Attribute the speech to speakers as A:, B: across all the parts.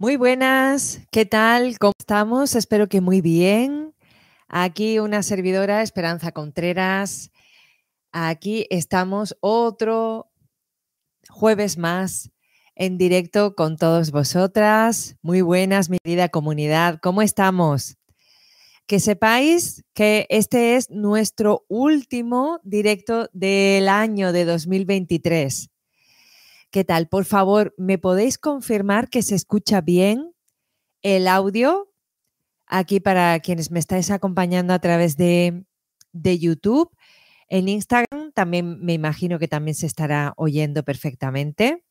A: Muy buenas, ¿qué tal? ¿Cómo estamos? Espero que muy bien. Aquí una servidora, Esperanza Contreras. Aquí estamos otro jueves más en directo con todos vosotras. Muy buenas, mi querida comunidad. ¿Cómo estamos? Que sepáis que este es nuestro último directo del año de 2023. ¿Qué tal? Por favor, ¿me podéis confirmar que se escucha bien el audio? Aquí para quienes me estáis acompañando a través de, de YouTube. En Instagram también me imagino que también se estará oyendo perfectamente.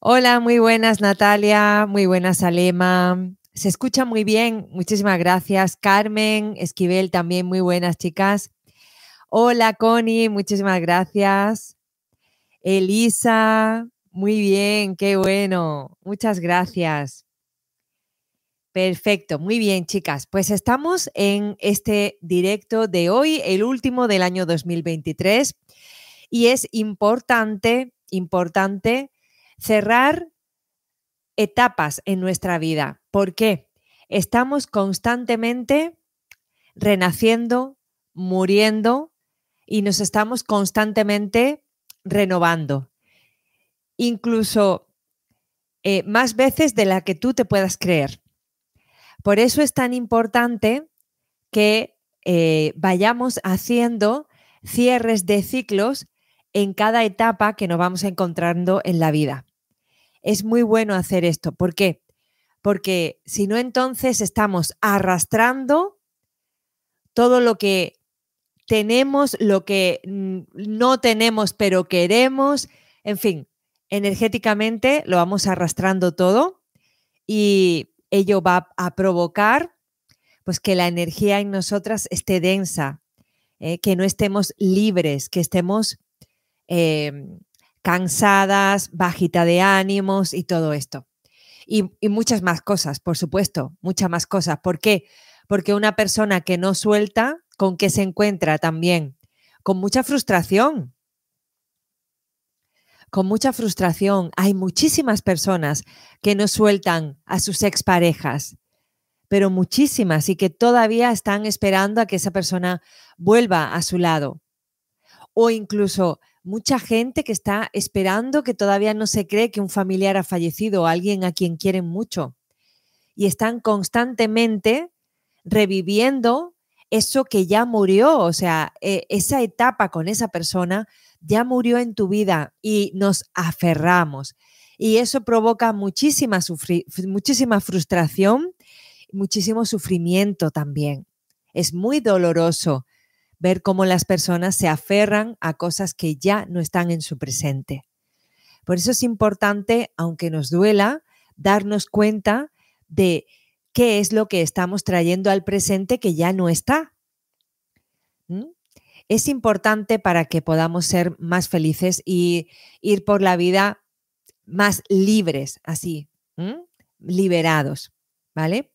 A: Hola, muy buenas Natalia, muy buenas Alema. Se escucha muy bien, muchísimas gracias. Carmen, Esquivel también, muy buenas chicas. Hola Connie, muchísimas gracias. Elisa, muy bien, qué bueno. Muchas gracias. Perfecto, muy bien, chicas. Pues estamos en este directo de hoy, el último del año 2023, y es importante, importante cerrar etapas en nuestra vida. ¿Por qué? Estamos constantemente renaciendo, muriendo y nos estamos constantemente renovando, incluso eh, más veces de la que tú te puedas creer. Por eso es tan importante que eh, vayamos haciendo cierres de ciclos en cada etapa que nos vamos encontrando en la vida. Es muy bueno hacer esto. ¿Por qué? Porque si no, entonces estamos arrastrando todo lo que tenemos lo que no tenemos pero queremos, en fin, energéticamente lo vamos arrastrando todo y ello va a provocar pues que la energía en nosotras esté densa, eh, que no estemos libres, que estemos em, cansadas, bajita de ánimos y todo esto. Y, y, muchas más cosas, por supuesto, muchas más cosas. ¿Por qué? Porque una persona que no suelta, con qué se encuentra también, con mucha frustración. Con mucha frustración. Hay muchísimas personas que no sueltan a sus exparejas, pero muchísimas y que todavía están esperando a que esa persona vuelva a su lado. O incluso mucha gente que está esperando que todavía no se cree que un familiar ha fallecido o alguien a quien quieren mucho. Y están constantemente reviviendo eso que ya murió, o sea, e, esa etapa con esa persona ya murió en tu vida y nos aferramos. Y eso provoca muchísima, muchísima frustración, muchísimo sufrimiento también. Es muy doloroso ver cómo las personas se aferran a cosas que ya no están en su presente. Por eso es importante, aunque nos duela, darnos cuenta de qué es lo que estamos trayendo al presente que ya no está. ¿Mm? Es importante para que podamos ser más felices y ir por la vida más libres, así, liberados, ¿vale?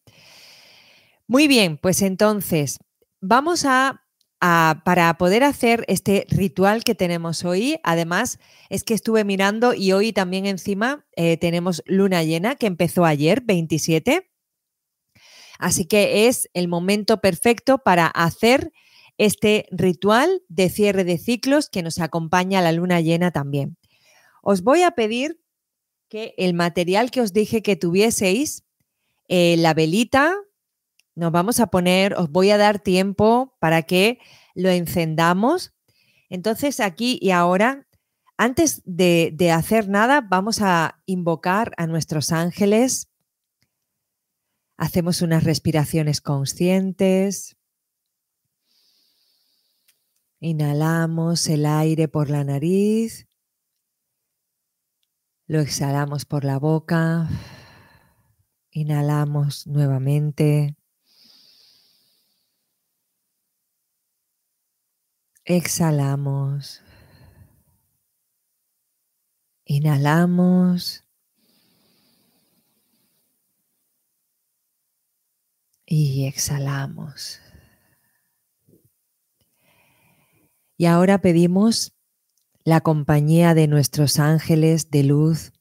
A: Muy bien, pues entonces vamos a, para poder hacer este ritual que tenemos hoy, además es que estuve mirando y hoy también encima eh, tenemos luna llena que empezó ayer, 27. Así que es el momento perfecto para hacer este ritual de cierre de ciclos que nos acompaña a la luna llena también. Os voy a pedir que el material que os dije que tuvieseis, eh, la velita, nos vamos a poner, os voy a dar tiempo para que lo encendamos. Entonces aquí y ahora, antes de, de hacer nada, vamos a invocar a nuestros ángeles Hacemos unas respiraciones conscientes. Inhalamos el aire por la nariz. Lo exhalamos por la boca. Inhalamos nuevamente. Exhalamos. Inhalamos. Y exhalamos. Y ahora pedimos la compañía de nuestros ángeles de luz,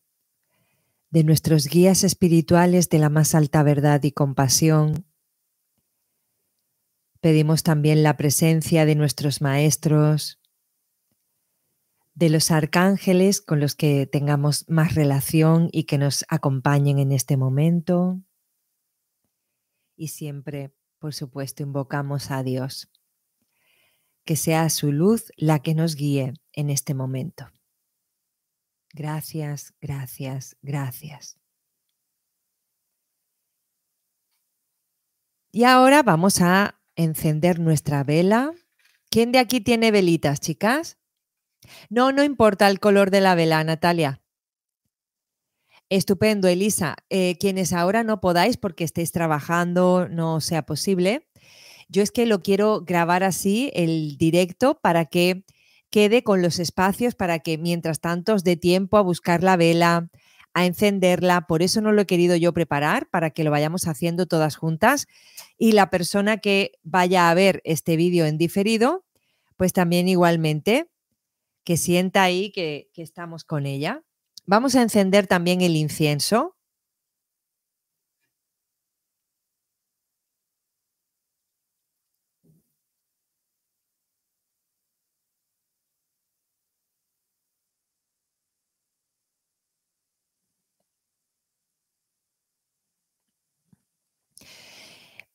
A: de nuestros guías espirituales de la más alta verdad y compasión. Pedimos también la presencia de nuestros maestros, de los arcángeles con los que tengamos más relación y que nos acompañen en este momento. Y siempre, por supuesto, invocamos a Dios. Que sea su luz la que nos guíe en este momento. Gracias, gracias, gracias. Y ahora vamos a encender nuestra vela. ¿Quién de aquí tiene velitas, chicas? No, no importa el color de la vela, Natalia. Estupendo, Elisa. Eh, quienes ahora no podáis porque estéis trabajando, no sea posible. Yo es que lo quiero grabar así, el directo, para que quede con los espacios, para que mientras tanto os dé tiempo a buscar la vela, a encenderla. Por eso no lo he querido yo preparar, para que lo vayamos haciendo todas juntas. Y la persona que vaya a ver este vídeo en diferido, pues también igualmente que sienta ahí que, estamos con ella. Vamos a encender también el incienso.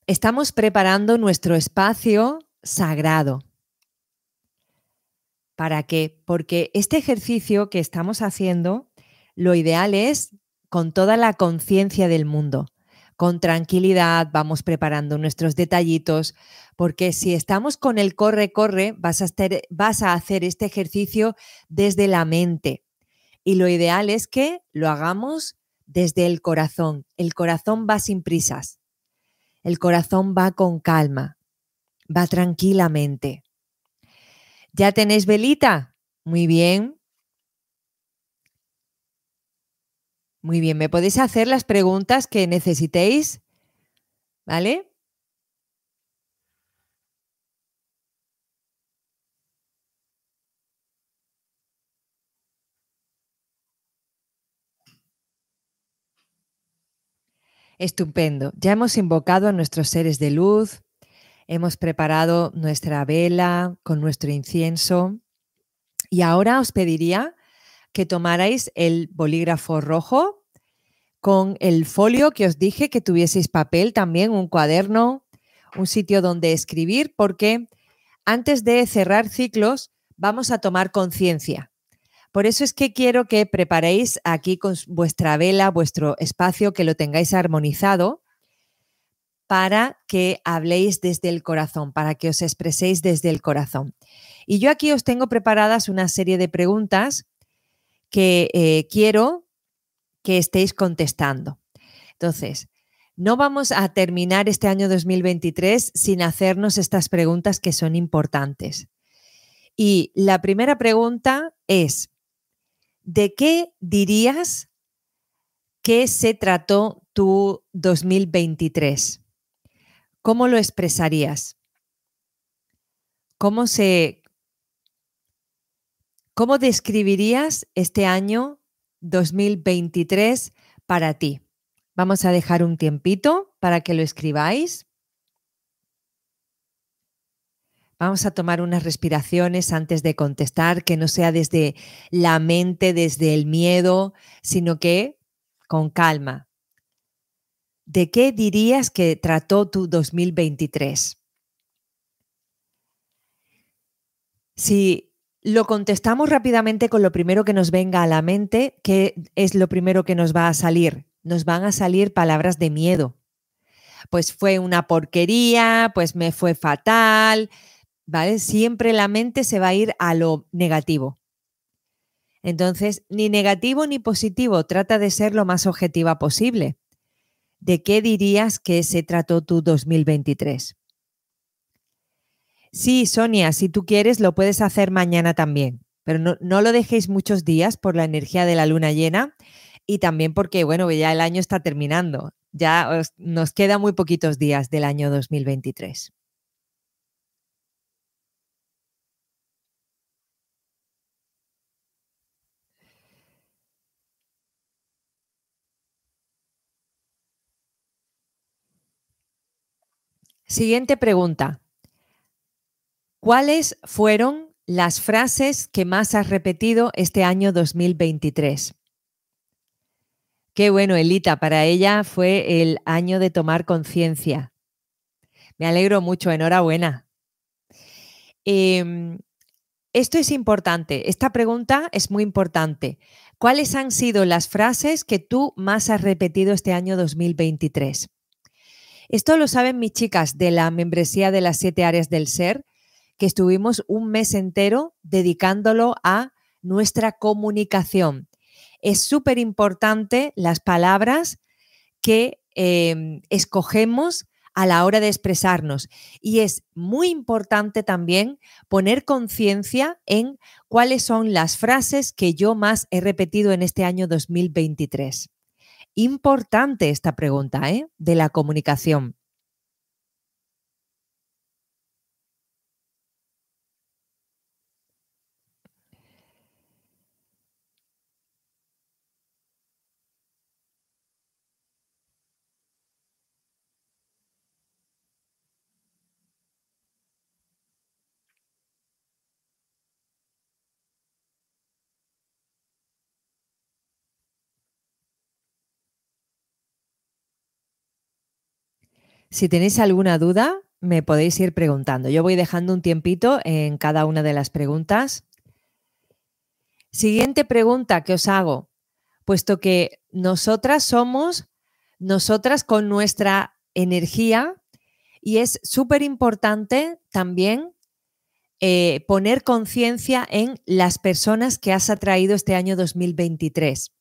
A: Estamos preparando nuestro espacio sagrado. ¿Para qué? Porque este ejercicio que estamos haciendo, lo ideal es con toda la conciencia del mundo, con tranquilidad, vamos preparando nuestros detallitos, porque si estamos con el corre, corre, vas a, hacer este ejercicio desde la mente. Y lo ideal es que lo hagamos desde el corazón. El corazón va sin prisas. El corazón va con calma, va tranquilamente. ¿Ya tenéis velita? Muy bien. Muy bien, me podéis hacer las preguntas que necesitéis, ¿vale? Estupendo. Ya hemos invocado a nuestros seres de luz, hemos preparado nuestra vela con nuestro incienso y ahora os pediría que tomarais el bolígrafo rojo con el folio que os dije, que tuvieseis papel también, un cuaderno, un sitio donde escribir, porque antes de cerrar ciclos vamos a tomar conciencia. Por eso es que quiero que preparéis aquí con vuestra vela, vuestro espacio, que lo tengáis armonizado para que habléis desde el corazón, para que os expreséis desde el corazón. Y yo aquí os tengo preparadas una serie de preguntas que eh, quiero que estéis contestando. Entonces, no vamos a terminar este año 2023 sin hacernos estas preguntas que son importantes. Y la primera pregunta es, ¿de qué dirías que se trató tu 2023? ¿Cómo lo expresarías? ¿Cómo se cómo describirías este año 2023 para ti? Vamos a dejar un tiempito para que lo escribáis. Vamos a tomar unas respiraciones antes de contestar, que no sea desde la mente, desde el miedo, sino que con calma. ¿de qué dirías que trató tu 2023? Si lo contestamos rápidamente con lo primero que nos venga a la mente, ¿qué es lo primero que nos va a salir? Nos van a salir palabras de miedo. Pues fue una porquería, pues me fue fatal, ¿vale? Siempre la mente se va a ir a lo negativo. Entonces, ni negativo ni positivo, trata de ser lo más objetiva posible. ¿de qué dirías que se trató tu 2023? Sí, Sonia, si tú quieres, lo puedes hacer mañana también, pero no, no lo dejéis muchos días por la energía de la luna llena y también porque, bueno, ya el año está terminando, ya os, nos queda muy poquitos días del año 2023. Siguiente pregunta. ¿Cuáles fueron las frases que más has repetido este año 2023? Qué bueno, Elita, para ella fue el año de tomar conciencia. Me alegro mucho, enhorabuena. Em, esto es importante, esta pregunta es muy importante. ¿Cuáles han sido las frases que tú más has repetido este año 2023? Esto lo saben mis chicas de la membresía de las siete áreas del ser, que estuvimos un mes entero dedicándolo a nuestra comunicación. Es súper importante las palabras que em, escogemos a la hora de expresarnos. Y es muy importante también poner conciencia en cuáles son las frases que yo más he repetido en este año 2023. Importante esta pregunta ¿eh? de la comunicación. Si tenéis alguna duda, me podéis ir preguntando. Yo voy dejando un tiempito en cada una de las preguntas. Siguiente pregunta que os hago, puesto que nosotras somos nosotras con nuestra energía y es súper importante también eh, poner conciencia en las personas que has atraído este año 2023.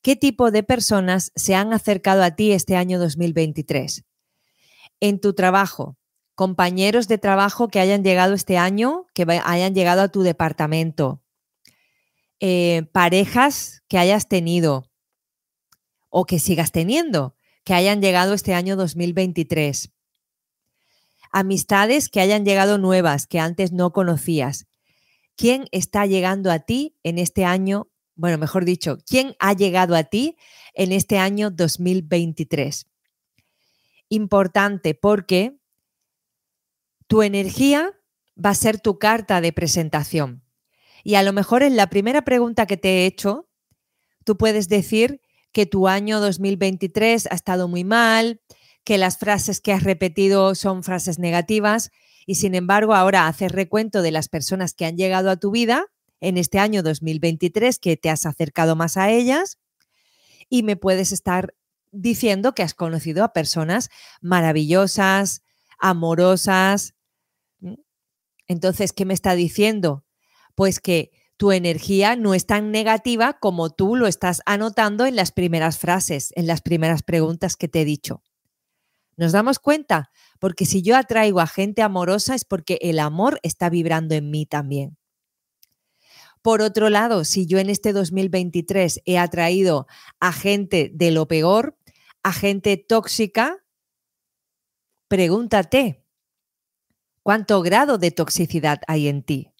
A: ¿Qué tipo de personas se han acercado a ti este año 2023? En tu trabajo, compañeros de trabajo que hayan llegado este año, que hayan llegado a tu departamento, eh, parejas que hayas tenido o que sigas teniendo, que hayan llegado este año 2023, amistades que hayan llegado nuevas, que antes no conocías. ¿Quién está llegando a ti en este año? Bueno, mejor dicho, ¿quién ha llegado a ti en este año 2023? Importante porque tu energía va a ser tu carta de presentación. Y a lo mejor en la primera pregunta que te he hecho, tú puedes decir que tu año 2023 ha estado muy mal, que las frases que has repetido son frases negativas y sin embargo ahora haces recuento de las personas que han llegado a tu vida en este año 2023, que te has acercado más a ellas y me puedes estar diciendo que has conocido a personas maravillosas, amorosas. Entonces, ¿qué me está diciendo? Pues que tu energía no es tan negativa como tú lo estás anotando en las primeras frases, en las primeras preguntas que te he dicho. ¿Nos damos cuenta? Porque si yo atraigo a gente amorosa es porque el amor está vibrando en mí también. Por otro lado, si yo en este 2023 he atraído a gente de lo peor, a gente tóxica, pregúntate, ¿cuánto grado de toxicidad hay en ti?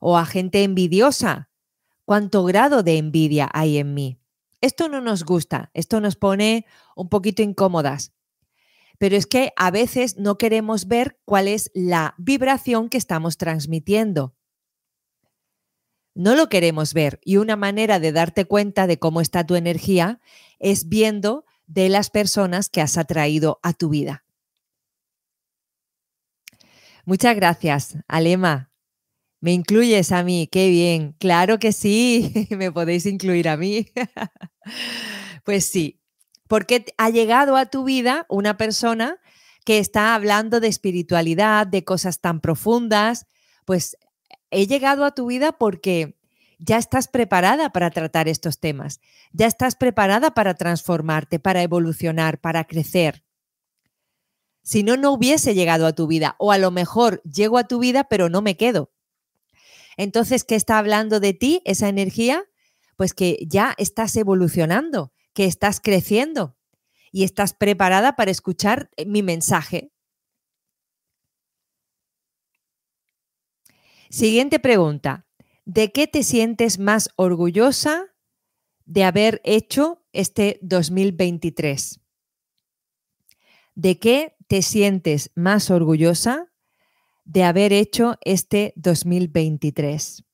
A: O a gente envidiosa, ¿cuánto grado de envidia hay en mí? Esto no nos gusta, esto nos pone un poquito incómodas. Pero es que a veces no queremos ver cuál es la vibración que estamos transmitiendo. No lo queremos ver y una manera de darte cuenta de cómo está tu energía es viendo de las personas que has atraído a tu vida. Muchas gracias, Alema. ¿Me incluyes a mí? Qué bien. Claro que sí, me podéis incluir a mí. pues sí, porque ha llegado a tu vida una persona que está hablando de espiritualidad, de cosas tan profundas. Pues he llegado a tu vida porque ya estás preparada para tratar estos temas, ya estás preparada para transformarte, para evolucionar, para crecer. Si no, no hubiese llegado a tu vida o a lo mejor llego a tu vida pero no me quedo. Entonces, ¿qué está hablando de ti esa energía? Pues que ya estás evolucionando, que estás creciendo y estás preparada para escuchar eh, mi mensaje. Siguiente pregunta. ¿De qué te sientes más orgullosa de haber hecho este 2023? ¿De qué te sientes más orgullosa de haber hecho este 2023?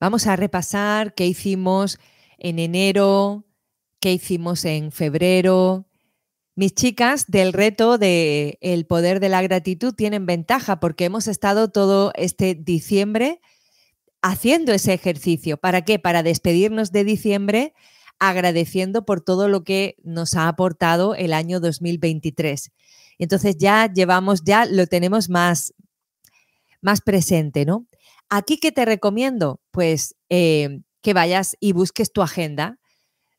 A: Vamos a repasar qué hicimos en enero, qué hicimos en febrero. Mis chicas del reto de El poder de la gratitud tienen ventaja porque hemos estado todo este diciembre haciendo ese ejercicio. ¿Para qué? Para despedirnos de diciembre agradeciendo por todo lo que nos ha aportado el año 2023. Entonces ya llevamos, ya lo tenemos más, más presente, ¿no? Aquí, ¿qué te recomiendo? Pues eh, que vayas y busques tu agenda.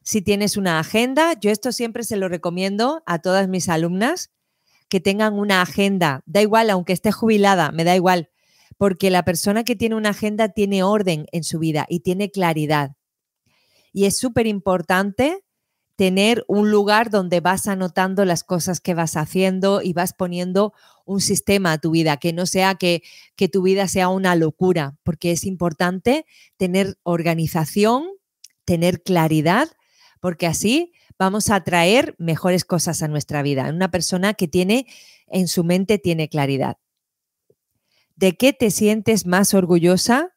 A: Si tienes una agenda, yo esto siempre se lo recomiendo a todas mis alumnas, que tengan una agenda. Da igual, aunque esté jubilada, me da igual, porque la persona que tiene una agenda tiene orden en su vida y tiene claridad. Y es súper importante tener un lugar donde vas anotando las cosas que vas haciendo y vas poniendo un sistema a tu vida, que no sea que, que tu vida sea una locura, porque es importante tener organización, tener claridad, porque así vamos a traer mejores cosas a nuestra vida. Una persona que tiene en su mente tiene claridad. ¿De qué te sientes más orgullosa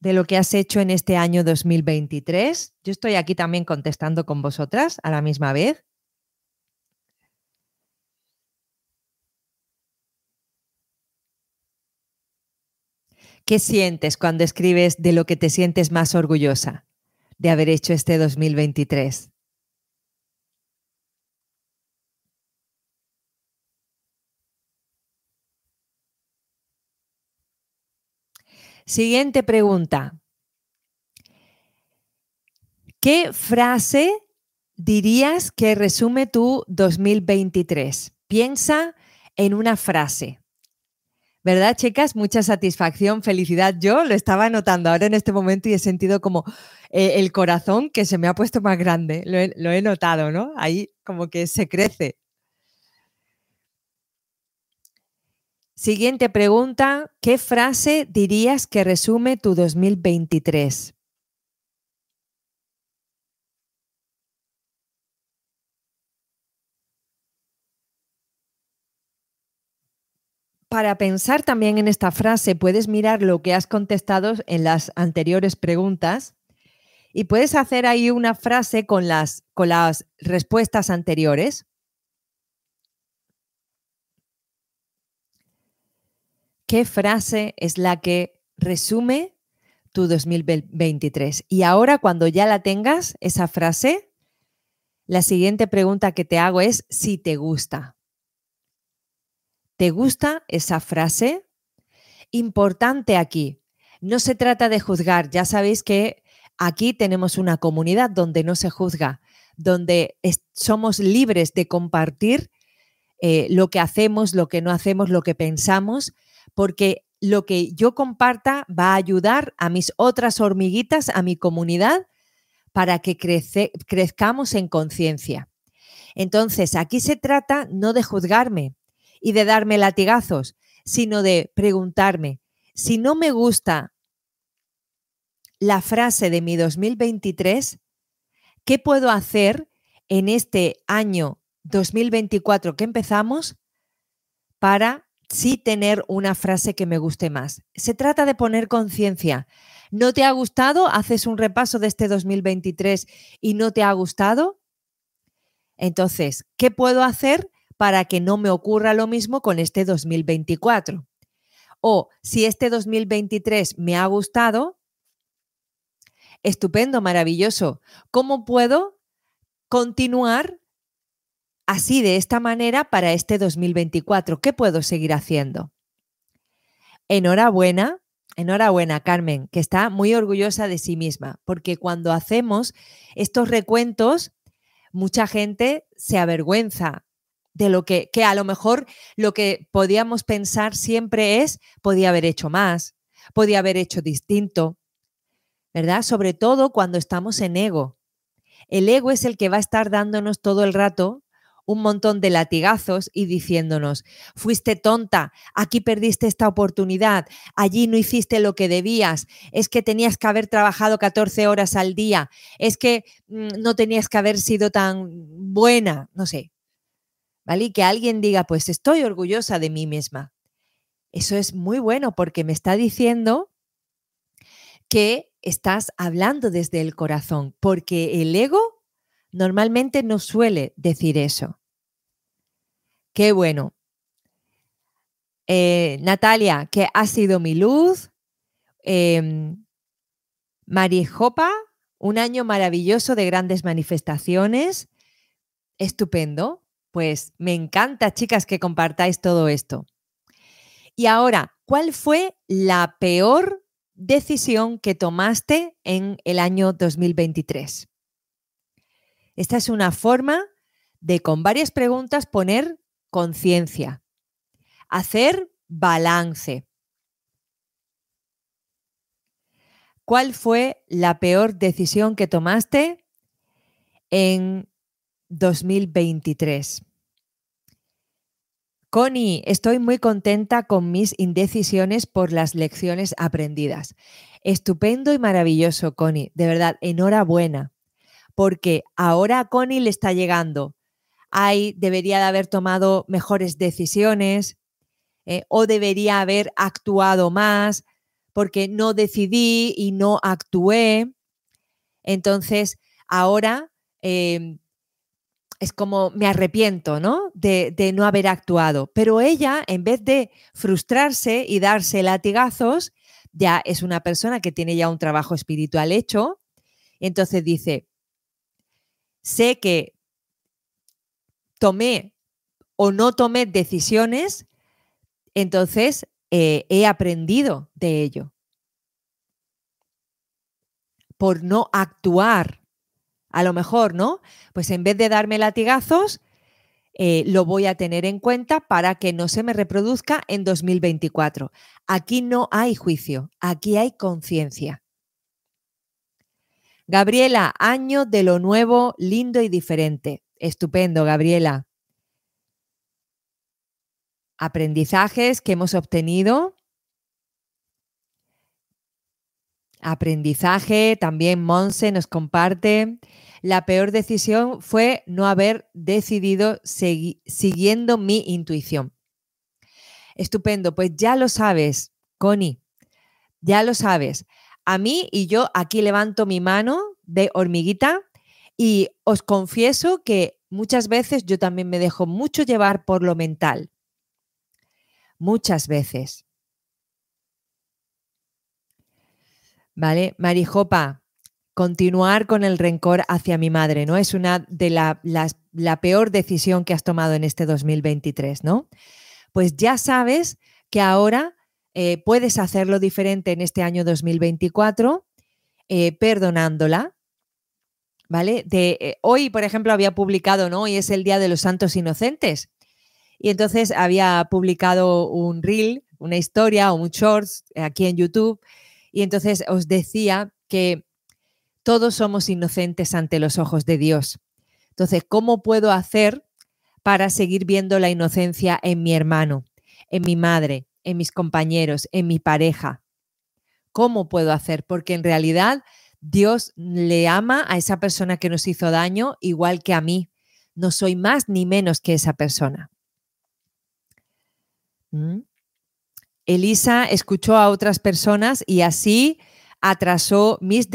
A: de lo que has hecho en este año 2023? Yo estoy aquí también contestando con vosotras a la misma vez. ¿Qué sientes cuando escribes de lo que te sientes más orgullosa de haber hecho este 2023? Siguiente pregunta. ¿Qué frase dirías que resume tu 2023? Piensa en una frase. ¿Verdad, chicas? Mucha satisfacción, felicidad. Yo lo estaba notando ahora en este momento y he sentido como eh, el corazón que se me ha puesto más grande. Lo he, lo he notado, ¿no? Ahí como que se crece. Siguiente pregunta. ¿Qué frase dirías que resume tu 2023? Para pensar también en esta frase, puedes mirar lo que has contestado en las anteriores preguntas y puedes hacer ahí una frase con las, con las respuestas anteriores. ¿Qué frase es la que resume tu 2023? Y ahora cuando ya la tengas, esa frase, la siguiente pregunta que te hago es si te gusta. ¿Te gusta esa frase? Importante aquí, no se trata de juzgar, ya sabéis que aquí tenemos una comunidad donde no se juzga, donde somos libres de compartir eh, lo que hacemos, lo que no hacemos, lo que pensamos, porque lo que yo comparta va a ayudar a mis otras hormiguitas, a mi comunidad, para que crezcamos en conciencia. Entonces, aquí se trata no de juzgarme, y de darme latigazos, sino de preguntarme, si no me gusta la frase de mi 2023, ¿qué puedo hacer en este año 2024 que empezamos para sí tener una frase que me guste más? Se trata de poner conciencia. ¿No te ha gustado? ¿Haces un repaso de este 2023 y no te ha gustado? Entonces, ¿qué puedo hacer para que no me ocurra lo mismo con este 2024. O si este 2023 me ha gustado, estupendo, maravilloso. ¿Cómo puedo continuar así, de esta manera, para este 2024? ¿Qué puedo seguir haciendo? Enhorabuena, enhorabuena, Carmen, que está muy orgullosa de sí misma, porque cuando hacemos estos recuentos, mucha gente se avergüenza de lo que, que a lo mejor lo que podíamos pensar siempre es, podía haber hecho más, podía haber hecho distinto, ¿verdad? Sobre todo cuando estamos en ego. El ego es el que va a estar dándonos todo el rato un montón de latigazos y diciéndonos, fuiste tonta, aquí perdiste esta oportunidad, allí no hiciste lo que debías, es que tenías que haber trabajado 14 horas al día, es que mm, no tenías que haber sido tan buena, no sé. Y que alguien diga, pues estoy orgullosa de mí misma. Eso es muy bueno porque me está diciendo que estás hablando desde el corazón, porque el ego normalmente no suele decir eso. Qué bueno. Eh, Natalia, que ha sido mi luz. Eh, Marijopa, un año maravilloso de grandes manifestaciones. Estupendo. Pues me encanta, chicas, que compartáis todo esto. Y ahora, ¿cuál fue la peor decisión que tomaste en el año 2023? Esta es una forma de con varias preguntas poner conciencia, hacer balance. ¿Cuál fue la peor decisión que tomaste en 2023? Connie, estoy muy contenta con mis indecisiones por las lecciones aprendidas. Estupendo y maravilloso, Connie. De verdad, enhorabuena. Porque ahora a Connie le está llegando. Ay, debería de haber tomado mejores decisiones eh, o debería haber actuado más porque no decidí y no actué. Entonces, ahora em, es como me arrepiento, ¿no? De, no haber actuado. Pero ella, en vez de frustrarse y darse latigazos, ya es una persona que tiene ya un trabajo espiritual hecho. Entonces dice, sé que tomé o no tomé decisiones, entonces eh, he aprendido de ello. Por no actuar a lo mejor, ¿no? Pues en vez de darme latigazos, eh, lo voy a tener en cuenta para que no se me reproduzca en 2024. Aquí no hay juicio, aquí hay conciencia. Gabriela, año de lo nuevo, lindo y diferente. Estupendo, Gabriela. Aprendizajes que hemos obtenido. Aprendizaje, también Monse nos comparte la peor decisión fue no haber decidido siguiendo mi intuición. Estupendo, pues ya lo sabes, Connie, ya lo sabes. A mí y yo aquí levanto mi mano de hormiguita y os confieso que muchas veces yo también me dejo mucho llevar por lo mental. Muchas veces. ¿Vale? Marijopa, continuar con el rencor hacia mi madre, ¿no? Es una de la, la peor decisión que has tomado en este 2023, ¿no? Pues ya sabes que ahora eh, puedes hacerlo diferente en este año 2024, eh, perdonándola, ¿vale? De, eh, hoy, por ejemplo, había publicado, ¿no? Hoy es el Día de los Santos Inocentes. Y entonces había publicado un reel, una historia o un shorts aquí en YouTube. Y entonces os decía que todos somos inocentes ante los ojos de Dios. Entonces, ¿cómo puedo hacer para seguir viendo la inocencia en mi hermano, en mi madre, en mis compañeros, en mi pareja? ¿Cómo puedo hacer? Porque en realidad Dios le ama a esa persona que nos hizo daño igual que a mí. No soy más ni menos que esa persona. ¿Mm? Elisa escuchó a otras personas y así atrasó mis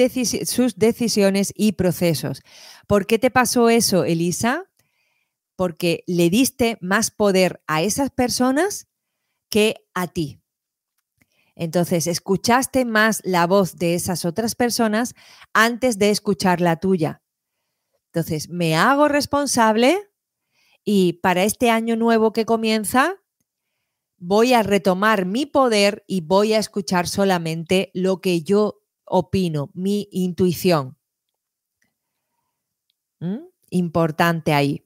A: sus decisiones y procesos. ¿Por qué te pasó eso, Elisa? Porque le diste más poder a esas personas que a ti. Entonces, escuchaste más la voz de esas otras personas antes de escuchar la tuya. Entonces, me hago responsable y para este año nuevo que comienza, voy a retomar mi poder y voy a escuchar solamente lo que yo opino, mi intuición. ¿Mm? Importante ahí.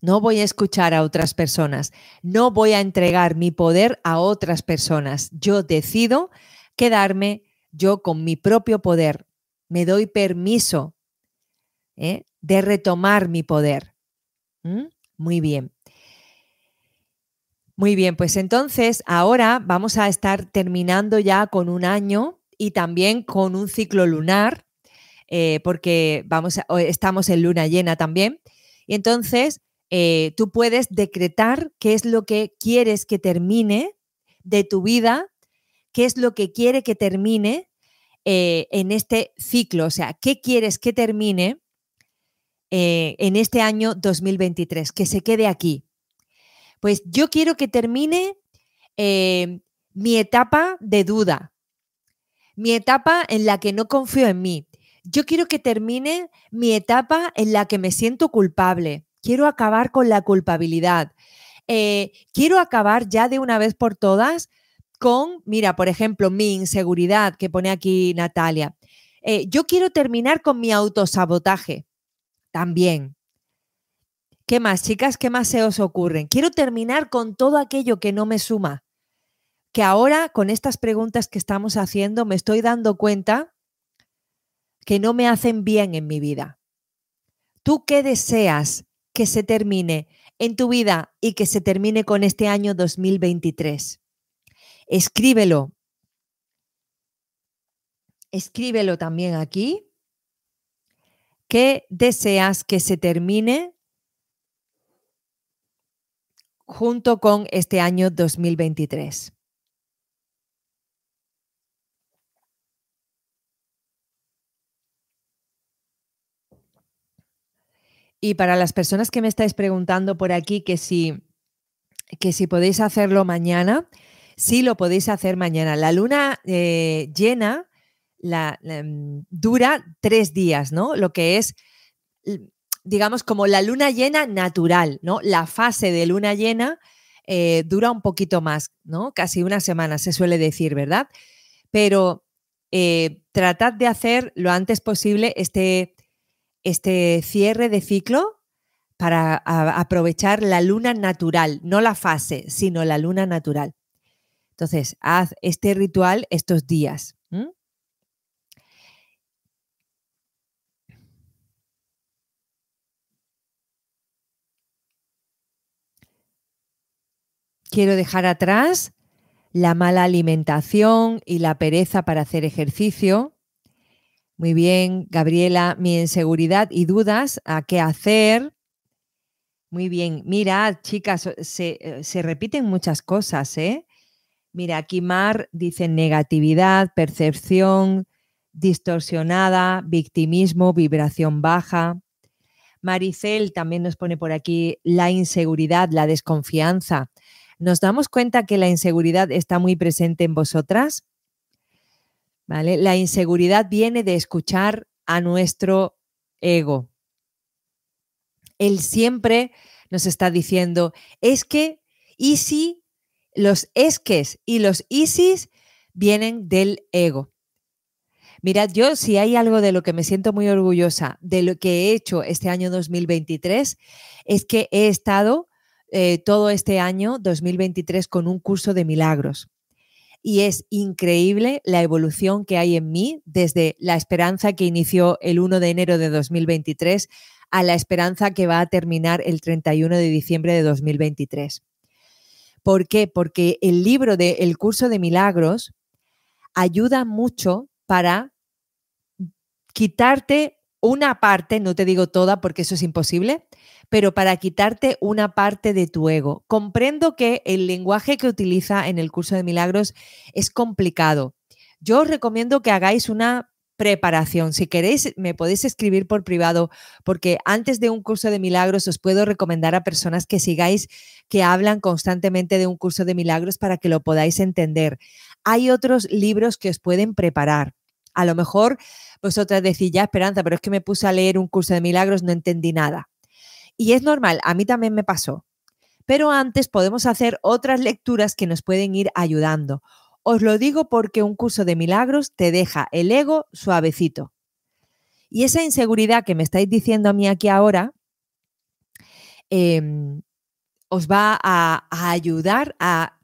A: No voy a escuchar a otras personas, no voy a entregar mi poder a otras personas. Yo decido quedarme yo con mi propio poder. Me doy permiso ¿eh? de retomar mi poder. Muy bien. Muy bien, pues entonces ahora vamos a estar terminando ya con un año y también con un ciclo lunar, eh, porque vamos estamos en luna llena también. Y entonces eh, tú puedes decretar qué es lo que quieres que termine de tu vida, qué es lo que quiere que termine eh, en este ciclo, o sea, qué quieres que termine en este año 2023, que se quede aquí, pues yo quiero que termine eh, mi etapa de duda, mi etapa en la que no confío en mí. Yo quiero que termine mi etapa en la que me siento culpable. Quiero acabar con la culpabilidad. Eh, quiero acabar ya de una vez por todas con, mira, por ejemplo, mi inseguridad que pone aquí Natalia. Eh, yo quiero terminar con mi autosabotaje también. ¿Qué más, chicas? ¿Qué más se os ocurren? Quiero terminar con todo aquello que no me suma. Que ahora, con estas preguntas que estamos haciendo, me estoy dando cuenta que no me hacen bien en mi vida. ¿Tú qué deseas que se termine en tu vida y que se termine con este año 2023? Escríbelo. Escríbelo también aquí. ¿Qué deseas que se termine junto con este año 2023. Y para las personas que me estáis preguntando por aquí que si, que si podéis hacerlo mañana, sí lo podéis hacer mañana. La luna eh, llena la, mm, dura tres días, ¿no? Lo que es digamos, como la luna llena natural, ¿no? La fase de luna llena eh, dura un poquito más, ¿no? Casi una semana, se suele decir, ¿verdad? Pero eh, tratad de hacer lo antes posible este, este cierre de ciclo para aprovechar la luna natural, no la fase, sino la luna natural. Entonces, haz este ritual estos días. Quiero dejar atrás la mala alimentación y la pereza para hacer ejercicio. Muy bien, Gabriela, mi inseguridad y dudas a qué hacer. Muy bien, mira, chicas, se, se repiten muchas cosas, ¿eh? Mira, aquí Mar dice negatividad, percepción distorsionada, victimismo, vibración baja. Maricel también nos pone por aquí la inseguridad, la desconfianza. ¿Nos damos cuenta que la inseguridad está muy presente en vosotras? ¿Vale? La inseguridad viene de escuchar a nuestro ego. Él siempre nos está diciendo, es que, y si los esques y los isis vienen del ego. Mirad, yo si hay algo de lo que me siento muy orgullosa de lo que he hecho este año 2023, es que he estado eh, todo este año 2023 con un curso de milagros. Y es increíble la evolución que hay en mí desde la esperanza que inició el 1 de enero de 2023 a la esperanza que va a terminar el 31 de diciembre de 2023. ¿Por qué? Porque el libro del El curso de milagros ayuda mucho para quitarte una parte, no te digo toda porque eso es imposible, pero para quitarte una parte de tu ego. Comprendo que el lenguaje que utiliza en el curso de milagros es complicado. Yo os recomiendo que hagáis una preparación. Si queréis, me podéis escribir por privado, porque antes de un curso de milagros os puedo recomendar a personas que sigáis, que hablan constantemente de un curso de milagros para que lo podáis entender. Hay otros libros que os pueden preparar. A lo mejor vosotras decís, ya Esperanza, pero es que me puse a leer un curso de milagros, no entendí nada. Y es normal, a mí también me pasó. Pero antes podemos hacer otras lecturas que nos pueden ir ayudando. Os lo digo porque un curso de milagros te deja el ego suavecito. Y esa inseguridad que me estáis diciendo a mí aquí ahora, em, os va a, ayudar a,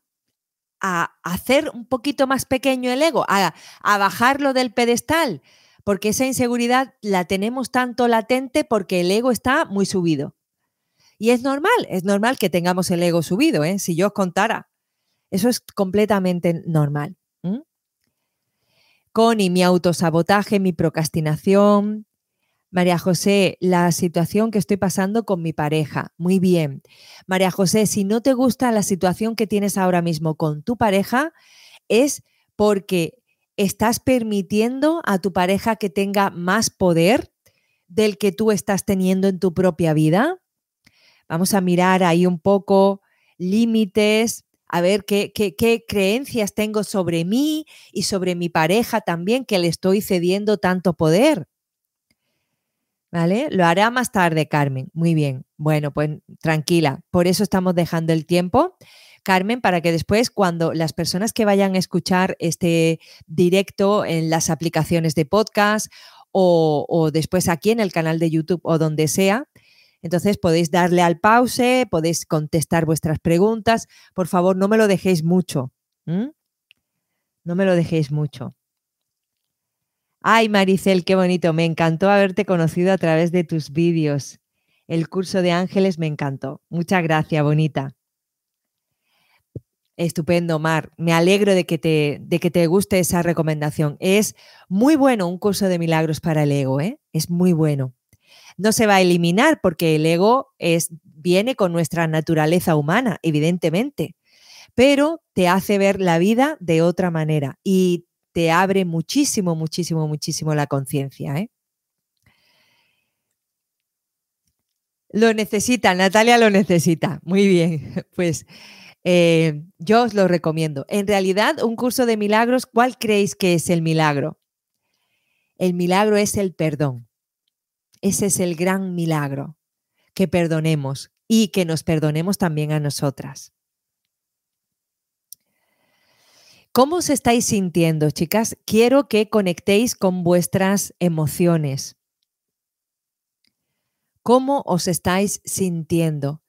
A: hacer un poquito más pequeño el ego, a, a bajarlo del pedestal, porque esa inseguridad la tenemos tanto latente porque el ego está muy subido. Y es normal, es normal que tengamos el ego subido, ¿eh? si yo os contara. Eso es completamente normal. Con y mi autosabotaje, mi procrastinación. María José, la situación que estoy pasando con mi pareja. Muy bien. María José, si no te gusta la situación que tienes ahora mismo con tu pareja, es porque estás permitiendo a tu pareja que tenga más poder del que tú estás teniendo en tu propia vida. Vamos a mirar ahí un poco límites, a ver qué, creencias tengo sobre mí y sobre mi pareja también, que le estoy cediendo tanto poder. ¿Vale? Lo hará más tarde, Carmen. Muy bien. Bueno, pues tranquila. Por eso estamos dejando el tiempo. Carmen, para que después, cuando las personas que vayan a escuchar este directo en las aplicaciones de podcast o, después aquí en el canal de YouTube o donde sea, entonces podéis darle al pause, podéis contestar vuestras preguntas. Por favor, no me lo dejéis mucho. No me lo dejéis mucho. Ay, Maricel, qué bonito. Me encantó haberte conocido a través de tus vídeos. El curso de ángeles me encantó. Muchas gracias, bonita. Estupendo, Mar. Me alegro de que, te, de que te guste esa recomendación. Es muy bueno un curso de milagros para el ego, ¿eh? Es muy bueno. No se va a eliminar porque el ego es, viene con nuestra naturaleza humana, evidentemente, pero te hace ver la vida de otra manera y te abre muchísimo, muchísimo, muchísimo la conciencia. ¿eh? Lo necesita, Natalia lo necesita. Muy bien, pues eh, yo os lo recomiendo. En realidad, un curso de milagros, ¿cuál creéis que es el milagro? El milagro es el perdón. Ese es el gran milagro, que perdonemos y que nos perdonemos también a nosotras. ¿Cómo os estáis sintiendo, chicas? Quiero que conectéis con vuestras emociones. ¿Cómo os estáis sintiendo?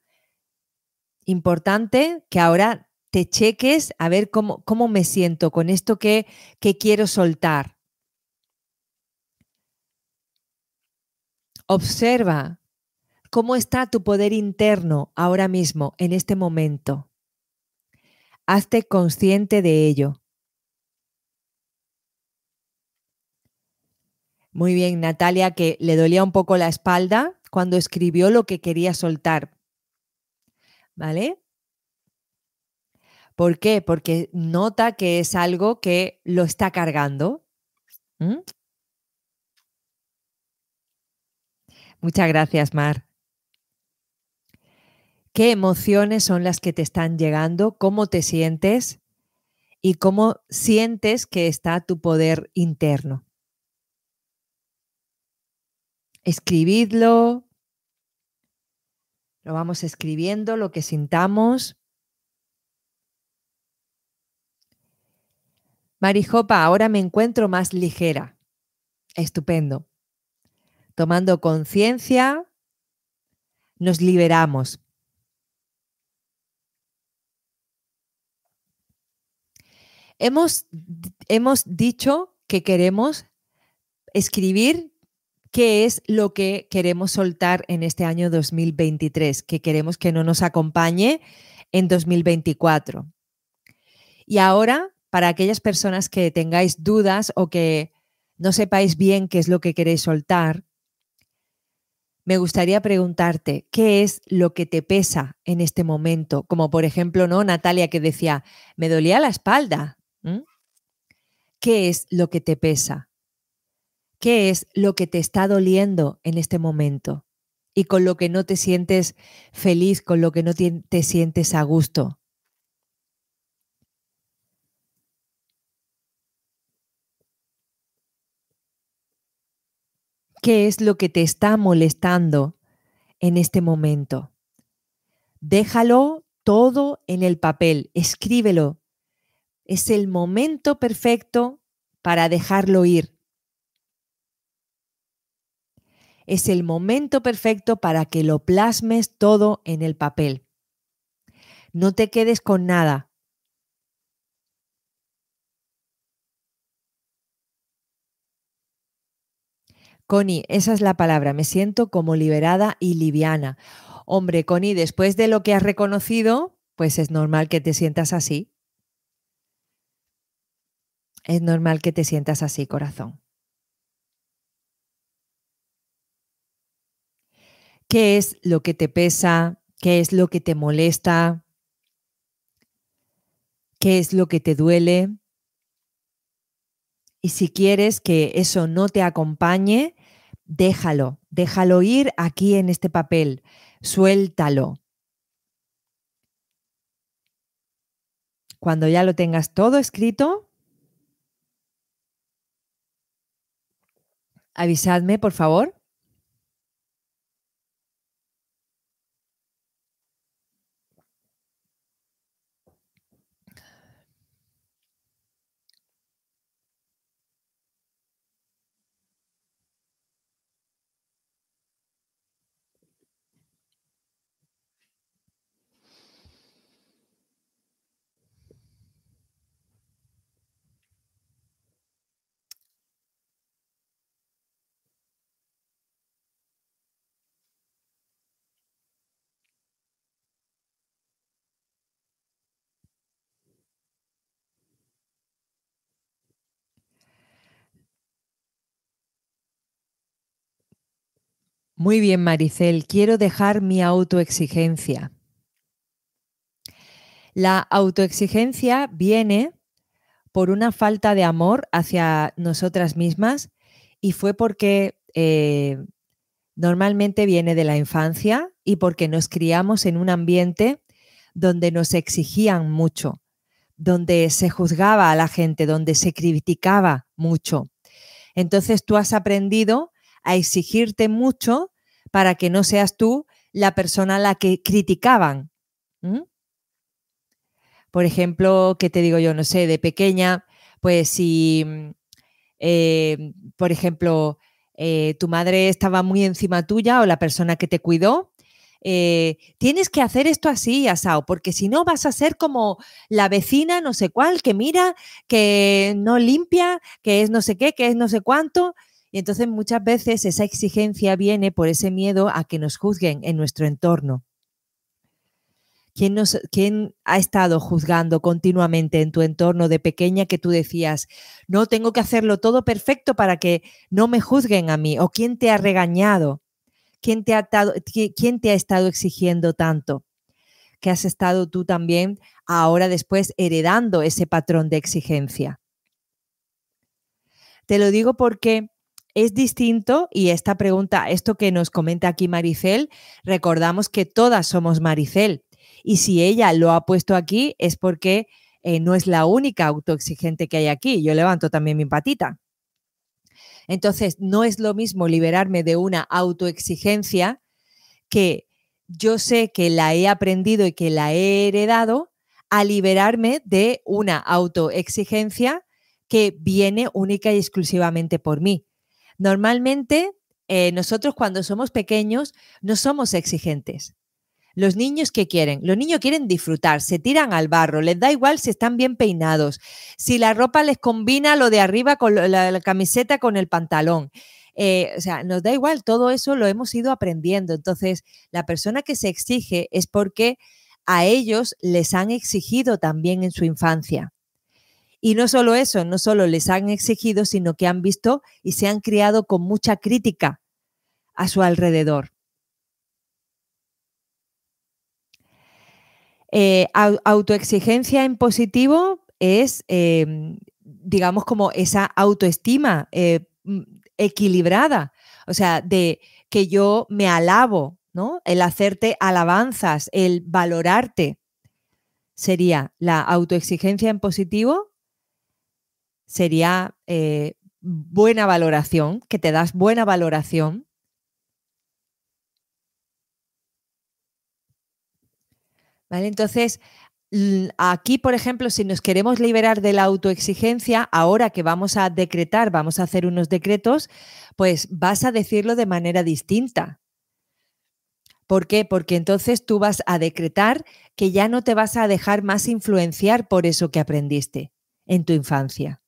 A: Importante que ahora te cheques a ver cómo, cómo me siento con esto que, que quiero soltar. Observa cómo está tu poder interno ahora mismo, en este momento. Hazte consciente de ello. Muy bien, Natalia, que le dolía un poco la espalda cuando escribió lo que quería soltar. ¿Vale? ¿Por qué? Porque nota que es algo que lo está cargando. Muchas gracias, Mar. ¿Qué emociones son las que te están llegando? ¿Cómo te sientes? ¿Y cómo sientes que está tu poder interno? Escribidlo, lo vamos escribiendo, lo que sintamos. Marijopa, ahora me encuentro más ligera. Estupendo. Tomando conciencia, nos liberamos. Hemos, hemos dicho que queremos escribir qué es lo que queremos soltar en este año 2023, que queremos que no nos acompañe en 2024. Y ahora, para aquellas personas que tengáis dudas o que no sepáis bien qué es lo que queréis soltar, me gustaría preguntarte, ¿qué es lo que te pesa en este momento? Como por ejemplo, ¿no? Natalia que decía, me dolía la espalda. ¿Qué es lo que te pesa? Qué es lo que te está doliendo en este momento y con lo que no te sientes feliz, con lo que no te, sientes a gusto. ¿Qué es lo que te está molestando en este momento? Déjalo todo en el papel, escríbelo. Es el momento perfecto para dejarlo ir. Es el momento perfecto para que lo plasmes todo en el papel. No te quedes con nada. Connie, esa es la palabra. Me siento como liberada y liviana. Hombre, Connie, después de lo que has reconocido, pues es normal que te sientas así. Es normal que te sientas así, corazón. ¿Qué es lo que te pesa? ¿Qué es lo que te molesta? ¿Qué es lo que te duele? Y si quieres que eso no te acompañe, déjalo, déjalo ir aquí en este papel, suéltalo. Cuando ya lo tengas todo escrito, avisadme, por favor. Muy bien, Maricel, quiero dejar mi autoexigencia. La autoexigencia viene por una falta de amor hacia nosotras mismas y fue porque eh, normalmente viene de la infancia y porque nos criamos en un ambiente donde nos exigían mucho, donde se juzgaba a la gente, donde se criticaba mucho. Entonces tú has aprendido a exigirte mucho para que no seas tú la persona a la que criticaban. Por ejemplo, ¿qué te digo yo? No sé, de pequeña, pues si, mm, eh, por ejemplo, eh, tu madre estaba muy encima tuya o la persona que te cuidó, eh, tienes que hacer esto así, asado, porque si no vas a ser como la vecina, no sé cuál, que mira, que no limpia, que es no sé qué, que es no sé cuánto. Y entonces muchas veces esa exigencia viene por ese miedo a que nos juzguen en nuestro entorno. ¿Quién, nos, ¿Quién, ha estado juzgando continuamente en tu entorno de pequeña que tú decías, no tengo que hacerlo todo perfecto para que no me juzguen a mí? ¿O quién te ha regañado? ¿Quién te ha, quién te ha estado exigiendo tanto? Que has estado tú también ahora después heredando ese patrón de exigencia. Te lo digo porque es distinto y esta pregunta, esto que nos comenta aquí Maricel, recordamos que todas somos Maricel y si ella lo ha puesto aquí es porque eh, no es la única autoexigente que hay aquí. Yo levanto también mi patita. Entonces, no es lo mismo liberarme de una autoexigencia que yo sé que la he aprendido y que la he heredado a liberarme de una autoexigencia que viene única y exclusivamente por mí. Normalmente, eh, nosotros cuando somos pequeños no somos exigentes. Los niños, ¿qué quieren? Los niños quieren disfrutar, se tiran al barro, les da igual si están bien peinados, si la ropa les combina lo de arriba con la, camiseta con el pantalón. Eh, o sea, nos da igual, todo eso lo hemos ido aprendiendo. Entonces, la persona que se exige es porque a ellos les han exigido también en su infancia. Y no solo eso, no solo les han exigido, sino que han visto y se han criado con mucha crítica a su alrededor. Eh, autoexigencia en positivo es, em, digamos, como esa autoestima eh, equilibrada, o sea, de que yo me alabo, ¿no? El hacerte alabanzas, el valorarte, sería la autoexigencia en positivo sería eh, buena valoración, que te das buena valoración. ¿Vale? Entonces, aquí, por ejemplo, si nos queremos liberar de la autoexigencia, ahora que vamos a decretar, vamos a hacer unos decretos, pues vas a decirlo de manera distinta. ¿Por qué? Porque entonces tú vas a decretar que ya no te vas a dejar más influenciar por eso que aprendiste en tu infancia.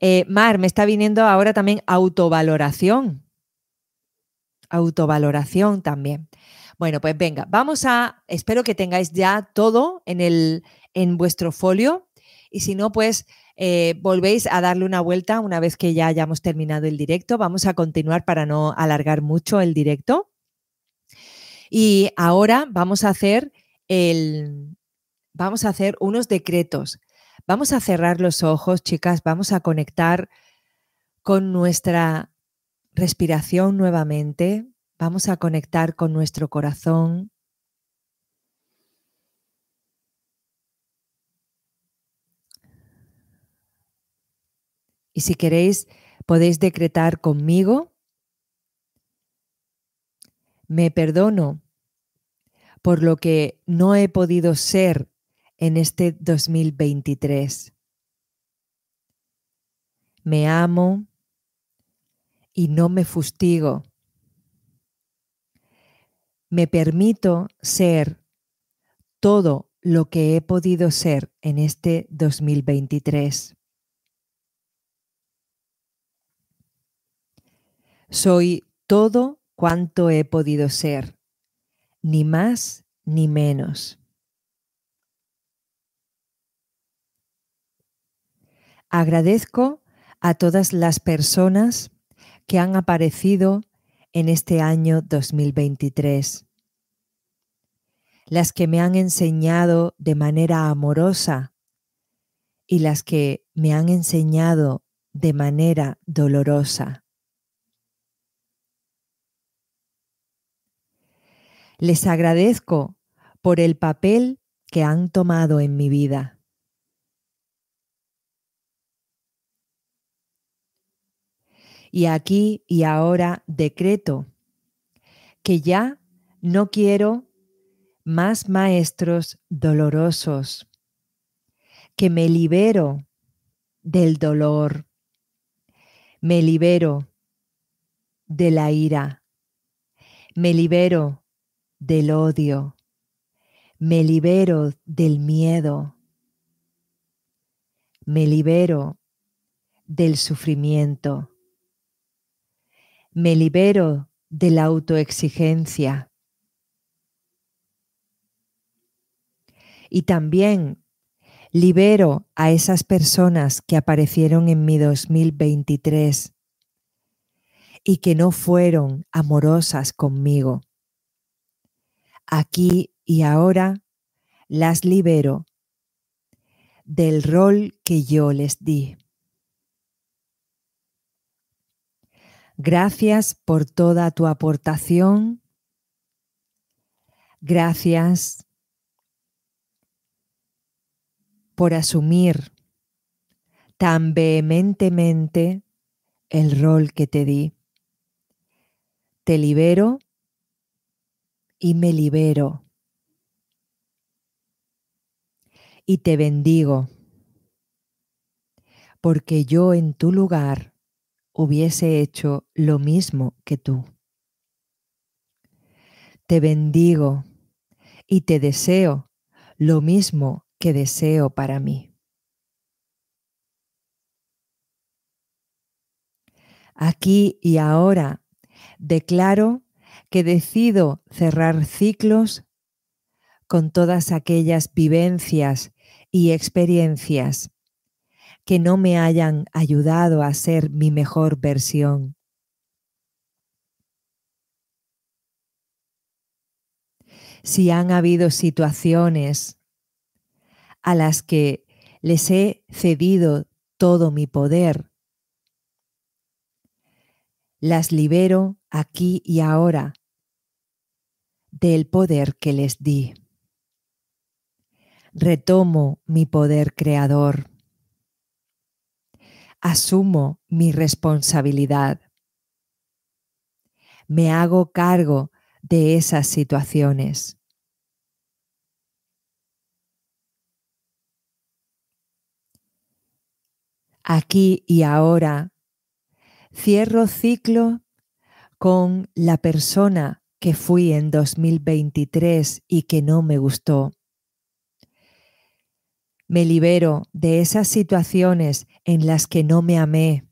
A: Eh, Mar, me está viniendo ahora también autovaloración. Autovaloración también. Bueno, pues venga, vamos a, espero que tengáis ya todo en, el, en vuestro folio y si no, pues eh, volvéis a darle una vuelta una vez que ya hayamos terminado el directo. Vamos a continuar para no alargar mucho el directo. Y ahora vamos a hacer el, vamos a hacer unos decretos. Vamos a cerrar los ojos, chicas, vamos a conectar con nuestra respiración nuevamente. Vamos a conectar con nuestro corazón. Y si queréis, podéis decretar conmigo. Me perdono por lo que no he podido ser en este 2023. Me amo y no me fustigo. Me permito ser todo lo que he podido ser en este 2023. Soy todo cuanto he podido ser, ni más ni menos. Agradezco a todas las personas que han aparecido en este año 2023, las que me han enseñado de manera amorosa y las que me han enseñado de manera dolorosa. Les agradezco por el papel que han tomado en mi vida. Y aquí y ahora decreto que ya no quiero más maestros dolorosos, que me libero del dolor, me libero de la ira, me libero del odio, me libero del miedo, me libero del sufrimiento, me libero de la autoexigencia. Y también libero a esas personas que aparecieron en mi 2023 y que no fueron amorosas conmigo aquí y ahora las libero del rol que yo les di. Gracias por toda tu aportación. Gracias por asumir tan vehementemente el rol que te di. Te libero y me libero. Y te bendigo, porque yo en tu lugar hubiese hecho lo mismo que tú. Te bendigo y te deseo lo mismo que deseo para mí. Aquí y ahora declaro que decido cerrar ciclos con todas aquellas vivencias y experiencias que no me hayan ayudado a ser mi mejor versión. Si han habido situaciones a las que les he cedido todo mi poder, las libero aquí y ahora del poder que les di. Retomo mi poder creador. Asumo mi responsabilidad. Me hago cargo de esas situaciones. Aquí y ahora cierro ciclo con la persona que fui en 2023 y que no me gustó. Me libero de esas situaciones en las que no me amé.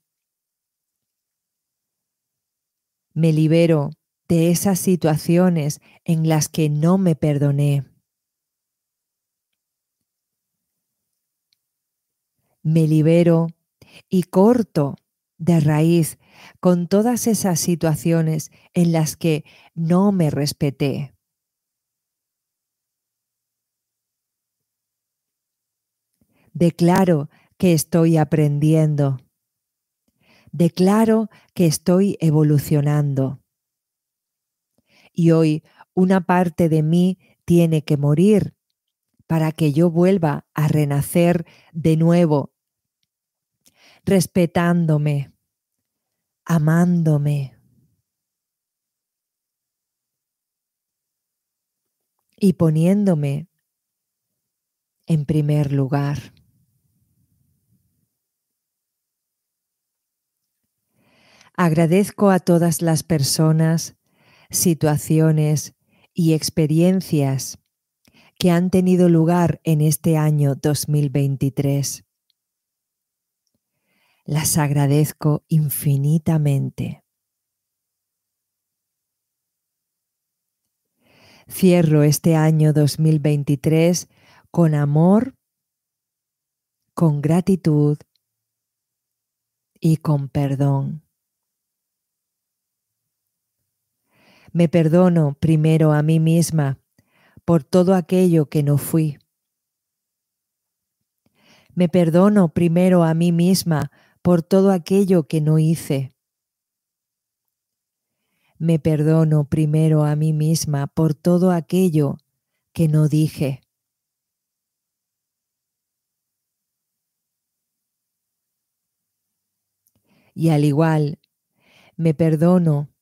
A: Me libero de esas situaciones en las que no me perdoné. Me libero y corto de raíz con todas esas situaciones en las que no me respeté. Declaro estoy aprendiendo. Declaro que estoy evolucionando. Y hoy una parte de mí tiene que morir para que yo vuelva a renacer de nuevo, respetándome, amándome y poniéndome en primer lugar. Agradezco a todas las personas, situaciones y experiencias que han tenido lugar en este año 2023. Las agradezco infinitamente. Cierro este año 2023 con amor, con gratitud y con perdón. Me perdono primero a mí misma por todo aquello que no fui. Me perdono primero a mí misma por todo aquello que no hice. Me perdono primero a mí misma por todo aquello que no dije. Y al igual, me perdono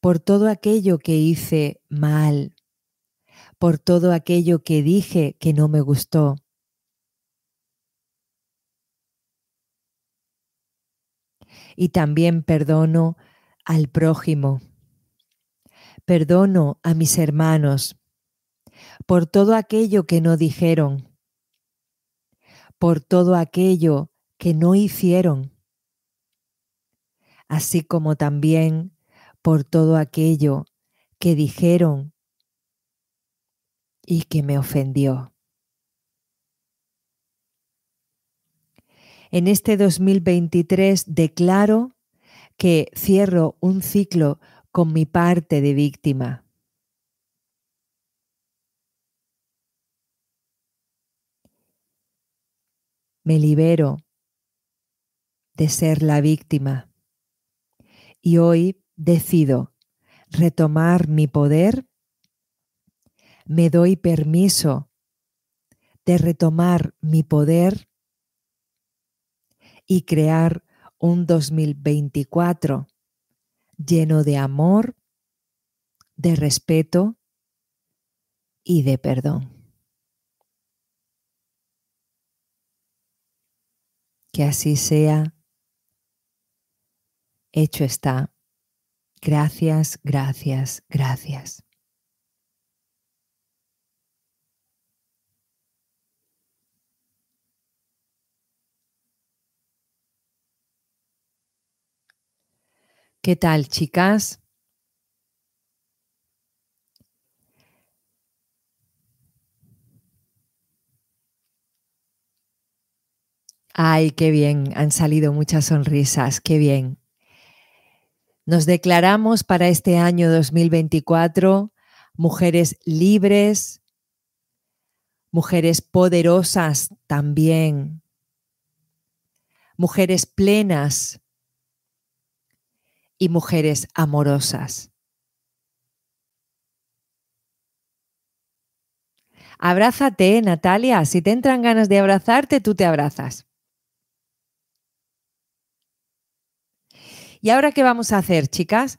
A: por todo aquello que hice mal, por todo aquello que dije que no me gustó. Y también perdono al prójimo. Perdono a mis hermanos por todo aquello que no dijeron, por todo aquello que no hicieron, así como también por todo aquello que dijeron y que me ofendió. En este 2023 declaro que cierro un ciclo con mi parte de víctima. Me libero de ser la víctima y hoy decido retomar mi poder, me doy permiso de retomar mi poder y crear un 2024 lleno de amor, de respeto y de perdón. Que así sea. Hecho está. Gracias, gracias, gracias. ¿Qué tal, chicas? Ay, qué bien, han salido muchas sonrisas, qué bien. Nos declaramos para este año 2024 mujeres libres, mujeres poderosas también, mujeres plenas y mujeres amorosas. Abrázate, Natalia. Si te entran ganas de abrazarte, tú te abrazas. ¿Y ahora qué vamos a hacer, chicas?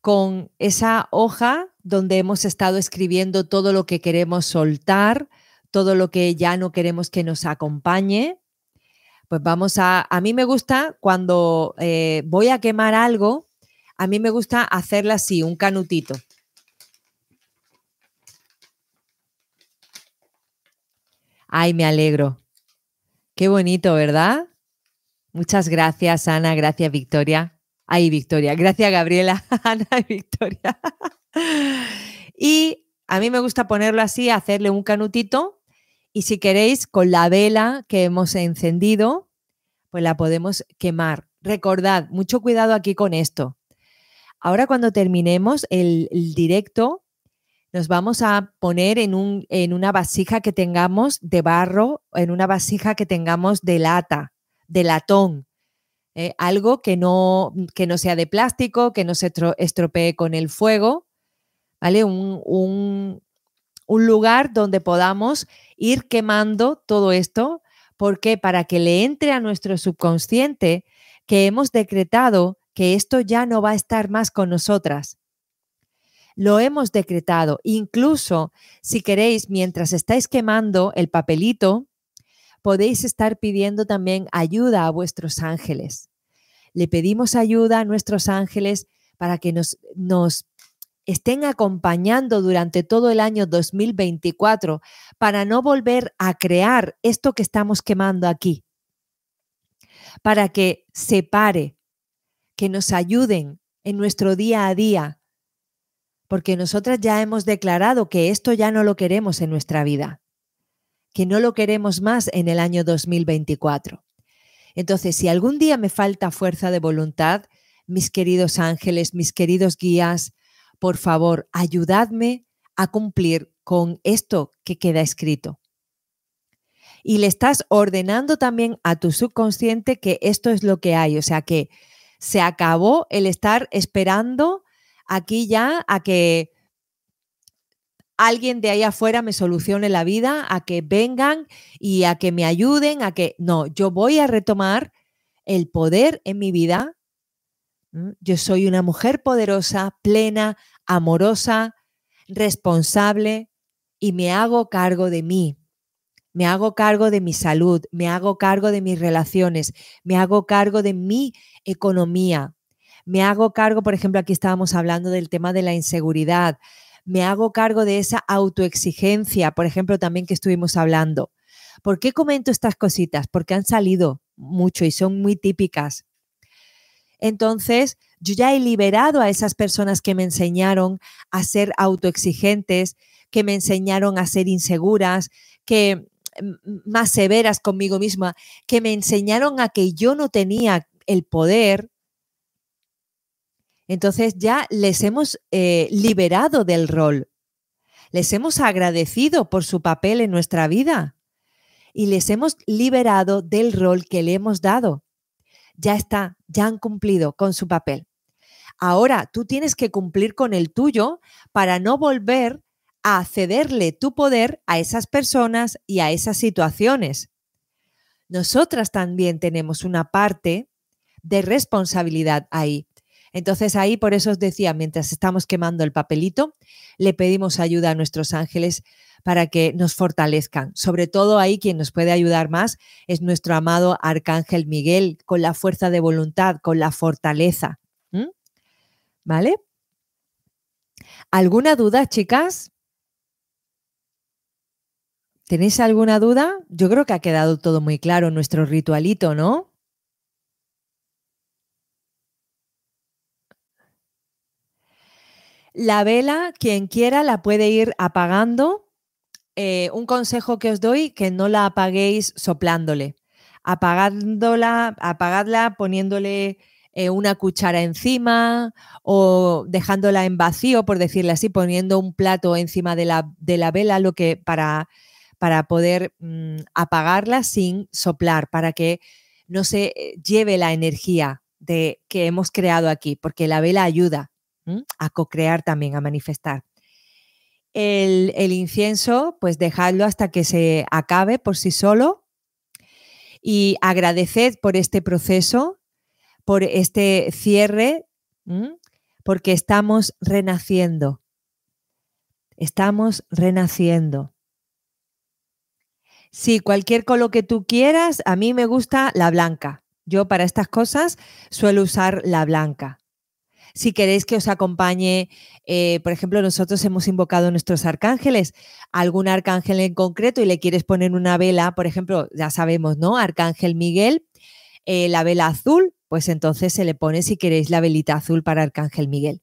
A: Con esa hoja donde hemos estado escribiendo todo lo que queremos soltar, todo lo que ya no queremos que nos acompañe, pues vamos a, a mí me gusta cuando eh, voy a quemar algo, a mí me gusta hacerla así, un canutito. Ay, me alegro. Qué bonito, ¿verdad? Muchas gracias, Ana. Gracias, Victoria. Ay, Victoria. Gracias, Gabriela. Ana y Victoria. y a mí me gusta ponerlo así, hacerle un canutito. Y si queréis, con la vela que hemos encendido, pues la podemos quemar. Recordad, mucho cuidado aquí con esto. Ahora cuando terminemos el, directo, nos vamos a poner en, un, en, una vasija que tengamos de barro, en una vasija que tengamos de lata, de latón, eh, algo que no, que no sea de plástico, que no se estropee con el fuego, ¿vale? Un, lugar donde podamos ir quemando todo esto, porque para que le entre a nuestro subconsciente que hemos decretado que esto ya no va a estar más con nosotras. Lo hemos decretado. Incluso si queréis, mientras estáis quemando el papelito, podéis estar pidiendo también ayuda a vuestros ángeles. Le pedimos ayuda a nuestros ángeles para que nos, nos estén acompañando durante todo el año 2024 para no volver a crear esto que estamos quemando aquí. Para que se pare, que nos ayuden en nuestro día a día, porque nosotras ya hemos declarado que esto ya no lo queremos en nuestra vida que no lo queremos más en el año 2024. Entonces, si algún día me falta fuerza de voluntad, mis queridos ángeles, mis queridos guías, por favor, ayudadme a cumplir con esto que queda escrito. Y le estás ordenando también a tu subconsciente que esto es lo que hay, o sea que se acabó el estar esperando aquí ya a que alguien de ahí afuera me solucione la vida, a que vengan y a que me ayuden, a que no, yo voy a retomar el poder en mi vida. Yo soy una mujer poderosa, plena, amorosa, responsable y me hago cargo de mí. Me hago cargo de mi salud, me hago cargo de mis relaciones, me hago cargo de mi economía, me hago cargo, por ejemplo, aquí estábamos hablando del tema de la inseguridad, me hago cargo de esa autoexigencia, por ejemplo, también que estuvimos hablando. ¿Por qué comento estas cositas? Porque han salido mucho y son muy típicas. Entonces, yo ya he liberado a esas personas que me enseñaron a ser autoexigentes, que me enseñaron a ser inseguras, que más severas conmigo misma, que me enseñaron a que yo no tenía el poder entonces ya les hemos eh, liberado del rol, les hemos agradecido por su papel en nuestra vida y les hemos liberado del rol que le hemos dado. Ya está, ya han cumplido con su papel. Ahora tú tienes que cumplir con el tuyo para no volver a cederle tu poder a esas personas y a esas situaciones. Nosotras también tenemos una parte de responsabilidad ahí. Entonces ahí por eso os decía, mientras estamos quemando el papelito, le pedimos ayuda a nuestros ángeles para que nos fortalezcan. Sobre todo ahí quien nos puede ayudar más es nuestro amado Arcángel Miguel, con la fuerza de voluntad, con la fortaleza. ¿Vale? ¿Alguna duda, chicas? ¿Tenéis alguna duda? Yo creo que ha quedado todo muy claro nuestro ritualito, ¿no? La vela, quien quiera, la puede ir apagando. Eh, un consejo que os doy, que no la apaguéis soplándole. Apagándola, apagadla poniéndole eh, una cuchara encima o dejándola en vacío, por decirle así, poniendo un plato encima de la, de la vela, lo que para, para poder mm, apagarla sin soplar, para que no se eh, lleve la energía de, que hemos creado aquí, porque la vela ayuda a co-crear también, a manifestar. El, el, incienso, pues dejadlo hasta que se acabe por sí solo y agradeced por este proceso, por este cierre, porque estamos renaciendo. Estamos renaciendo. Sí, cualquier color que tú quieras, a mí me gusta la blanca. Yo para estas cosas suelo usar la blanca. Si queréis que os acompañe, eh, por ejemplo, nosotros hemos invocado a nuestros arcángeles, algún arcángel en concreto y le quieres poner una vela, por ejemplo, ya sabemos, ¿no? Arcángel Miguel, eh, la vela azul, pues entonces se le pone si queréis la velita azul para Arcángel Miguel.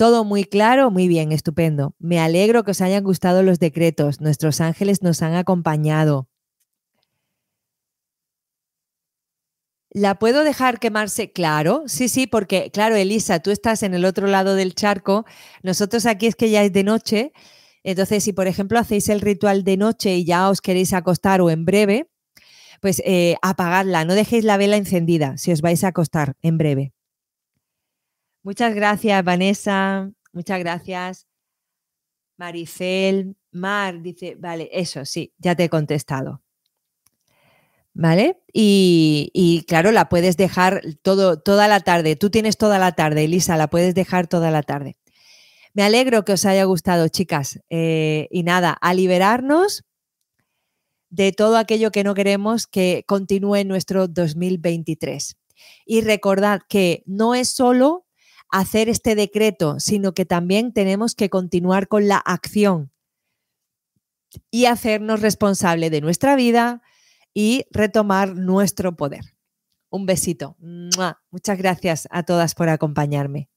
A: Todo muy claro, muy bien, estupendo. Me alegro que os hayan gustado los decretos. Nuestros ángeles nos han acompañado. ¿La puedo dejar quemarse? Claro, sí, sí, porque, claro, Elisa, tú estás en el otro lado del charco. Nosotros aquí es que ya es de noche. Entonces, si por ejemplo hacéis el ritual de noche y ya os queréis acostar o en breve, pues eh, apagadla, no dejéis la vela encendida si os vais a acostar en breve. Muchas gracias, Vanessa. Muchas gracias. Maricel, Mar, dice, vale, eso sí, ya te he contestado. ¿Vale? Y, claro, la puedes dejar todo, toda la tarde. Tú tienes toda la tarde, Elisa, la puedes dejar toda la tarde. Me alegro que os haya gustado, chicas. Eh, y nada, a liberarnos de todo aquello que no queremos que continúe en nuestro 2023. Y recordad que no es solo hacer este decreto, sino que también tenemos que continuar con la acción y hacernos responsable de nuestra vida y retomar nuestro poder. Un besito. Muchas gracias a todas por acompañarme.